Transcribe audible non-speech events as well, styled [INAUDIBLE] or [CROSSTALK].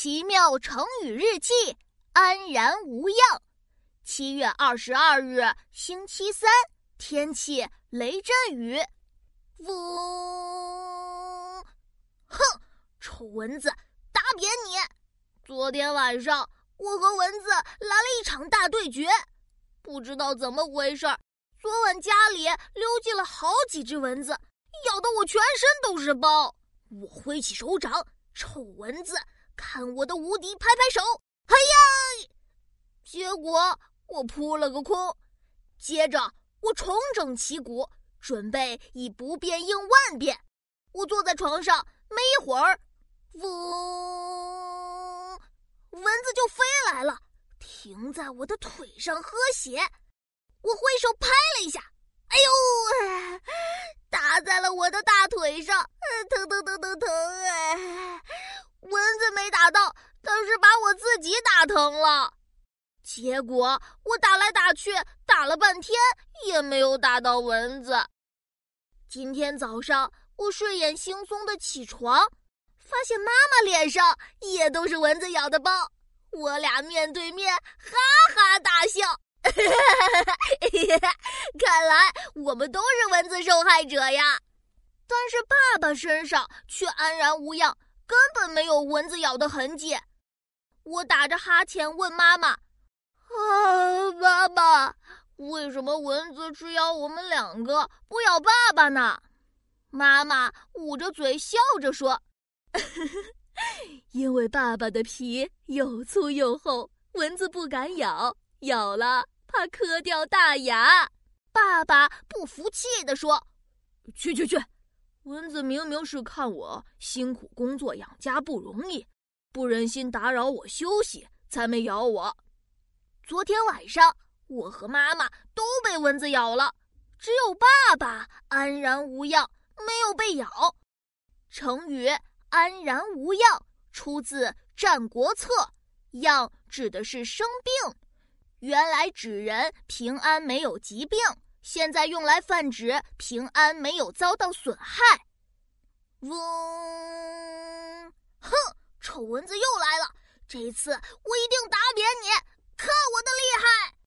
奇妙成语日记，安然无恙。七月二十二日，星期三，天气雷阵雨。嗡！哼，臭蚊子，打扁你！昨天晚上，我和蚊子来了一场大对决，不知道怎么回事儿昨晚家里溜进了好几只蚊子，咬得我全身都是包。我挥起手掌，臭蚊子。看我的无敌！拍拍手！哎呀！结果我扑了个空。接着我重整旗鼓，准备以不变应万变。我坐在床上，没一会儿，嗡，蚊子就飞来了，停在我的腿上喝血。我挥手拍了一下，哎呦，[LAUGHS] 打在了我的大腿上，疼疼疼疼疼！哎。打到，但是把我自己打疼了。结果我打来打去，打了半天也没有打到蚊子。今天早上我睡眼惺忪的起床，发现妈妈脸上也都是蚊子咬的包。我俩面对面，哈哈大笑。[LAUGHS] 看来我们都是蚊子受害者呀。但是爸爸身上却安然无恙。根本没有蚊子咬的痕迹，我打着哈欠问妈妈：“啊，妈妈，为什么蚊子只咬我们两个，不咬爸爸呢？”妈妈捂着嘴笑着说：“ [LAUGHS] 因为爸爸的皮又粗又厚，蚊子不敢咬，咬了怕磕掉大牙。”爸爸不服气地说：“去去去！”蚊子明明是看我辛苦工作养家不容易，不忍心打扰我休息，才没咬我。昨天晚上我和妈妈都被蚊子咬了，只有爸爸安然无恙，没有被咬。成语“安然无恙”出自《战国策》，“恙”指的是生病，原来指人平安没有疾病。现在用来泛指平安，没有遭到损害。嗡，哼，臭蚊子又来了！这一次我一定打扁你，看我的厉害！